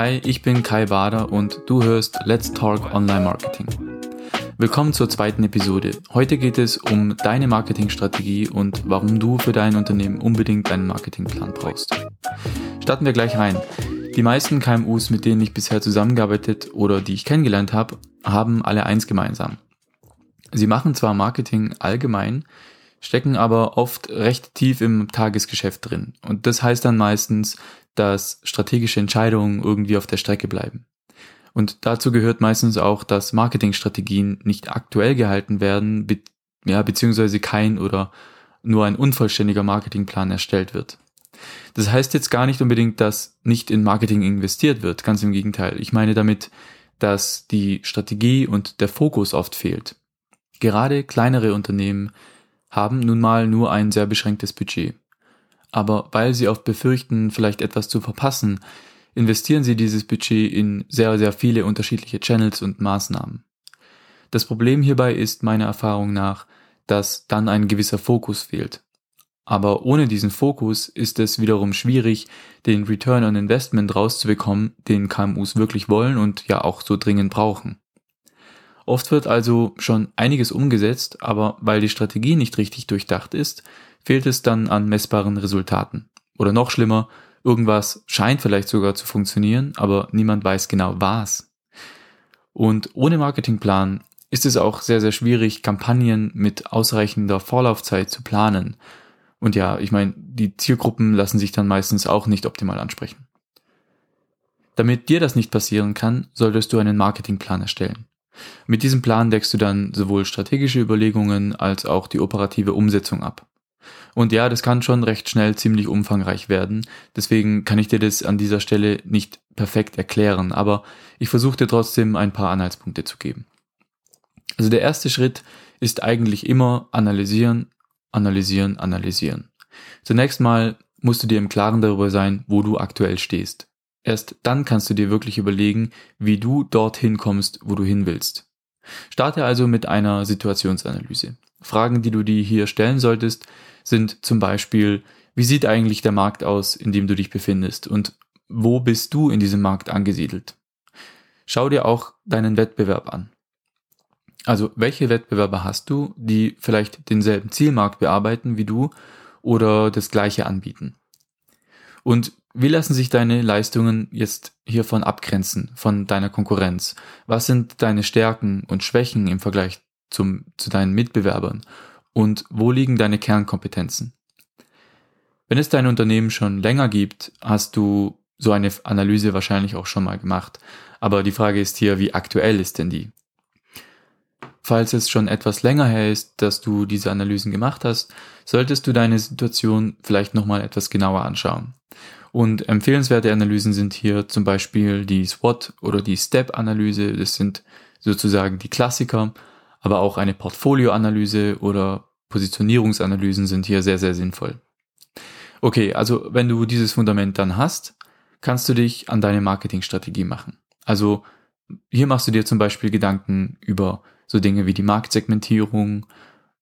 Hi, ich bin Kai Bader und du hörst Let's Talk Online Marketing. Willkommen zur zweiten Episode. Heute geht es um deine Marketingstrategie und warum du für dein Unternehmen unbedingt einen Marketingplan brauchst. Starten wir gleich rein. Die meisten KMUs, mit denen ich bisher zusammengearbeitet oder die ich kennengelernt habe, haben alle eins gemeinsam. Sie machen zwar Marketing allgemein, stecken aber oft recht tief im Tagesgeschäft drin. Und das heißt dann meistens, dass strategische Entscheidungen irgendwie auf der Strecke bleiben. Und dazu gehört meistens auch, dass Marketingstrategien nicht aktuell gehalten werden, be ja, beziehungsweise kein oder nur ein unvollständiger Marketingplan erstellt wird. Das heißt jetzt gar nicht unbedingt, dass nicht in Marketing investiert wird, ganz im Gegenteil. Ich meine damit, dass die Strategie und der Fokus oft fehlt. Gerade kleinere Unternehmen haben nun mal nur ein sehr beschränktes Budget. Aber weil sie oft befürchten, vielleicht etwas zu verpassen, investieren sie dieses Budget in sehr, sehr viele unterschiedliche Channels und Maßnahmen. Das Problem hierbei ist meiner Erfahrung nach, dass dann ein gewisser Fokus fehlt. Aber ohne diesen Fokus ist es wiederum schwierig, den Return on Investment rauszubekommen, den KMUs wirklich wollen und ja auch so dringend brauchen. Oft wird also schon einiges umgesetzt, aber weil die Strategie nicht richtig durchdacht ist, fehlt es dann an messbaren Resultaten. Oder noch schlimmer, irgendwas scheint vielleicht sogar zu funktionieren, aber niemand weiß genau was. Und ohne Marketingplan ist es auch sehr, sehr schwierig, Kampagnen mit ausreichender Vorlaufzeit zu planen. Und ja, ich meine, die Zielgruppen lassen sich dann meistens auch nicht optimal ansprechen. Damit dir das nicht passieren kann, solltest du einen Marketingplan erstellen. Mit diesem Plan deckst du dann sowohl strategische Überlegungen als auch die operative Umsetzung ab. Und ja, das kann schon recht schnell ziemlich umfangreich werden, deswegen kann ich dir das an dieser Stelle nicht perfekt erklären, aber ich versuche dir trotzdem ein paar Anhaltspunkte zu geben. Also der erste Schritt ist eigentlich immer analysieren, analysieren, analysieren. Zunächst mal musst du dir im Klaren darüber sein, wo du aktuell stehst. Erst dann kannst du dir wirklich überlegen, wie du dorthin kommst, wo du hin willst. Starte also mit einer Situationsanalyse. Fragen, die du dir hier stellen solltest, sind zum Beispiel, wie sieht eigentlich der Markt aus, in dem du dich befindest und wo bist du in diesem Markt angesiedelt? Schau dir auch deinen Wettbewerb an. Also welche Wettbewerber hast du, die vielleicht denselben Zielmarkt bearbeiten wie du oder das gleiche anbieten? Und wie lassen sich deine Leistungen jetzt hiervon abgrenzen, von deiner Konkurrenz? Was sind deine Stärken und Schwächen im Vergleich zum, zu deinen Mitbewerbern? Und wo liegen deine Kernkompetenzen? Wenn es dein Unternehmen schon länger gibt, hast du so eine Analyse wahrscheinlich auch schon mal gemacht. Aber die Frage ist hier, wie aktuell ist denn die? Falls es schon etwas länger her ist, dass du diese Analysen gemacht hast, solltest du deine Situation vielleicht nochmal etwas genauer anschauen. Und empfehlenswerte Analysen sind hier zum Beispiel die SWOT oder die STEP-Analyse. Das sind sozusagen die Klassiker. Aber auch eine Portfolio-Analyse oder Positionierungsanalysen sind hier sehr, sehr sinnvoll. Okay, also wenn du dieses Fundament dann hast, kannst du dich an deine Marketingstrategie machen. Also hier machst du dir zum Beispiel Gedanken über so Dinge wie die Marktsegmentierung,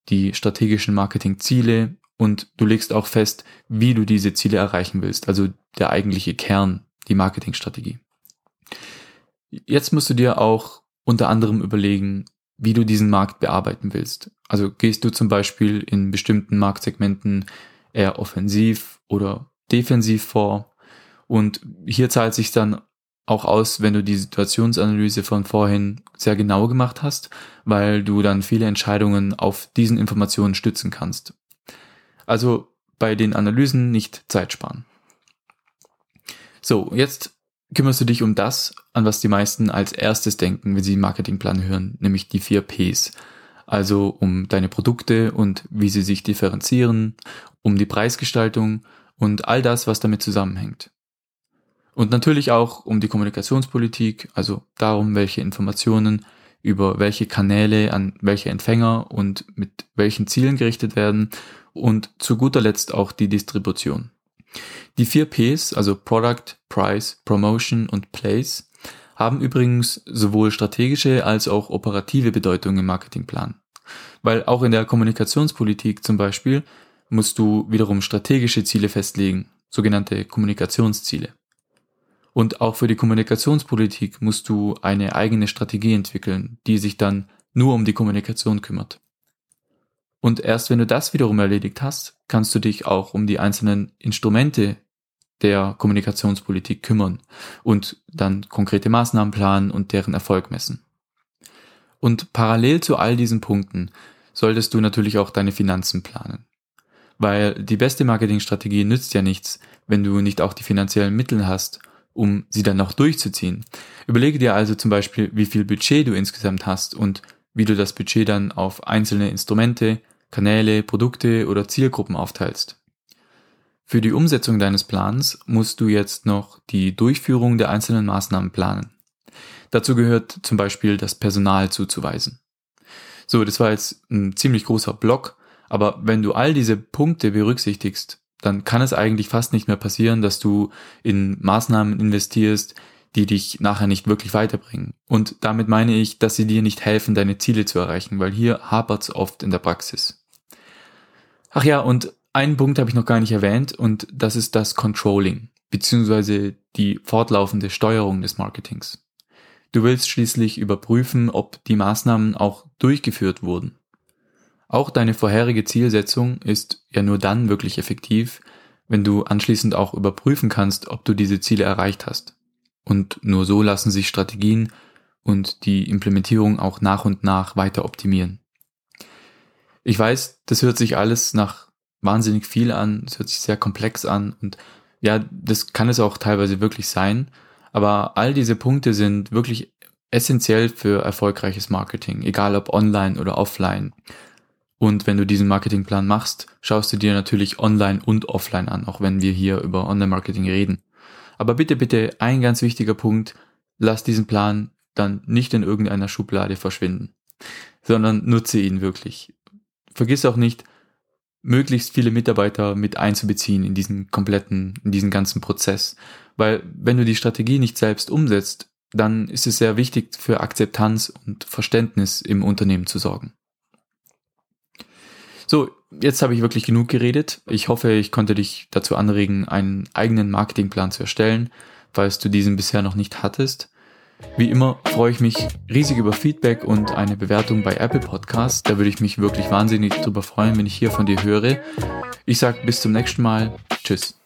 die strategischen Marketingziele und du legst auch fest, wie du diese Ziele erreichen willst, also der eigentliche Kern, die Marketingstrategie. Jetzt musst du dir auch unter anderem überlegen, wie du diesen Markt bearbeiten willst. Also gehst du zum Beispiel in bestimmten Marktsegmenten eher offensiv oder defensiv vor. Und hier zahlt sich dann auch aus, wenn du die Situationsanalyse von vorhin sehr genau gemacht hast, weil du dann viele Entscheidungen auf diesen Informationen stützen kannst. Also bei den Analysen nicht Zeit sparen. So, jetzt kümmerst du dich um das, an was die meisten als erstes denken, wenn sie Marketingplan hören, nämlich die vier Ps. Also um deine Produkte und wie sie sich differenzieren, um die Preisgestaltung und all das, was damit zusammenhängt. Und natürlich auch um die Kommunikationspolitik, also darum, welche Informationen über welche Kanäle an welche Empfänger und mit welchen Zielen gerichtet werden und zu guter Letzt auch die Distribution. Die vier Ps, also Product, Price, Promotion und Place, haben übrigens sowohl strategische als auch operative Bedeutung im Marketingplan. Weil auch in der Kommunikationspolitik zum Beispiel musst du wiederum strategische Ziele festlegen, sogenannte Kommunikationsziele. Und auch für die Kommunikationspolitik musst du eine eigene Strategie entwickeln, die sich dann nur um die Kommunikation kümmert. Und erst wenn du das wiederum erledigt hast, kannst du dich auch um die einzelnen Instrumente der Kommunikationspolitik kümmern und dann konkrete Maßnahmen planen und deren Erfolg messen. Und parallel zu all diesen Punkten solltest du natürlich auch deine Finanzen planen. Weil die beste Marketingstrategie nützt ja nichts, wenn du nicht auch die finanziellen Mittel hast, um sie dann noch durchzuziehen. Überlege dir also zum Beispiel, wie viel Budget du insgesamt hast und wie du das Budget dann auf einzelne Instrumente, Kanäle, Produkte oder Zielgruppen aufteilst. Für die Umsetzung deines Plans musst du jetzt noch die Durchführung der einzelnen Maßnahmen planen. Dazu gehört zum Beispiel das Personal zuzuweisen. So, das war jetzt ein ziemlich großer Block, aber wenn du all diese Punkte berücksichtigst, dann kann es eigentlich fast nicht mehr passieren, dass du in Maßnahmen investierst, die dich nachher nicht wirklich weiterbringen. Und damit meine ich, dass sie dir nicht helfen, deine Ziele zu erreichen, weil hier hapert es oft in der Praxis. Ach ja, und einen Punkt habe ich noch gar nicht erwähnt und das ist das Controlling, beziehungsweise die fortlaufende Steuerung des Marketings. Du willst schließlich überprüfen, ob die Maßnahmen auch durchgeführt wurden. Auch deine vorherige Zielsetzung ist ja nur dann wirklich effektiv, wenn du anschließend auch überprüfen kannst, ob du diese Ziele erreicht hast. Und nur so lassen sich Strategien und die Implementierung auch nach und nach weiter optimieren. Ich weiß, das hört sich alles nach wahnsinnig viel an, es hört sich sehr komplex an und ja, das kann es auch teilweise wirklich sein, aber all diese Punkte sind wirklich essentiell für erfolgreiches Marketing, egal ob online oder offline. Und wenn du diesen Marketingplan machst, schaust du dir natürlich online und offline an, auch wenn wir hier über Online-Marketing reden. Aber bitte, bitte, ein ganz wichtiger Punkt, lass diesen Plan dann nicht in irgendeiner Schublade verschwinden, sondern nutze ihn wirklich. Vergiss auch nicht, möglichst viele Mitarbeiter mit einzubeziehen in diesen kompletten, in diesen ganzen Prozess. Weil wenn du die Strategie nicht selbst umsetzt, dann ist es sehr wichtig für Akzeptanz und Verständnis im Unternehmen zu sorgen. So, jetzt habe ich wirklich genug geredet. Ich hoffe, ich konnte dich dazu anregen, einen eigenen Marketingplan zu erstellen, falls du diesen bisher noch nicht hattest. Wie immer freue ich mich riesig über Feedback und eine Bewertung bei Apple Podcasts. Da würde ich mich wirklich wahnsinnig drüber freuen, wenn ich hier von dir höre. Ich sage bis zum nächsten Mal. Tschüss.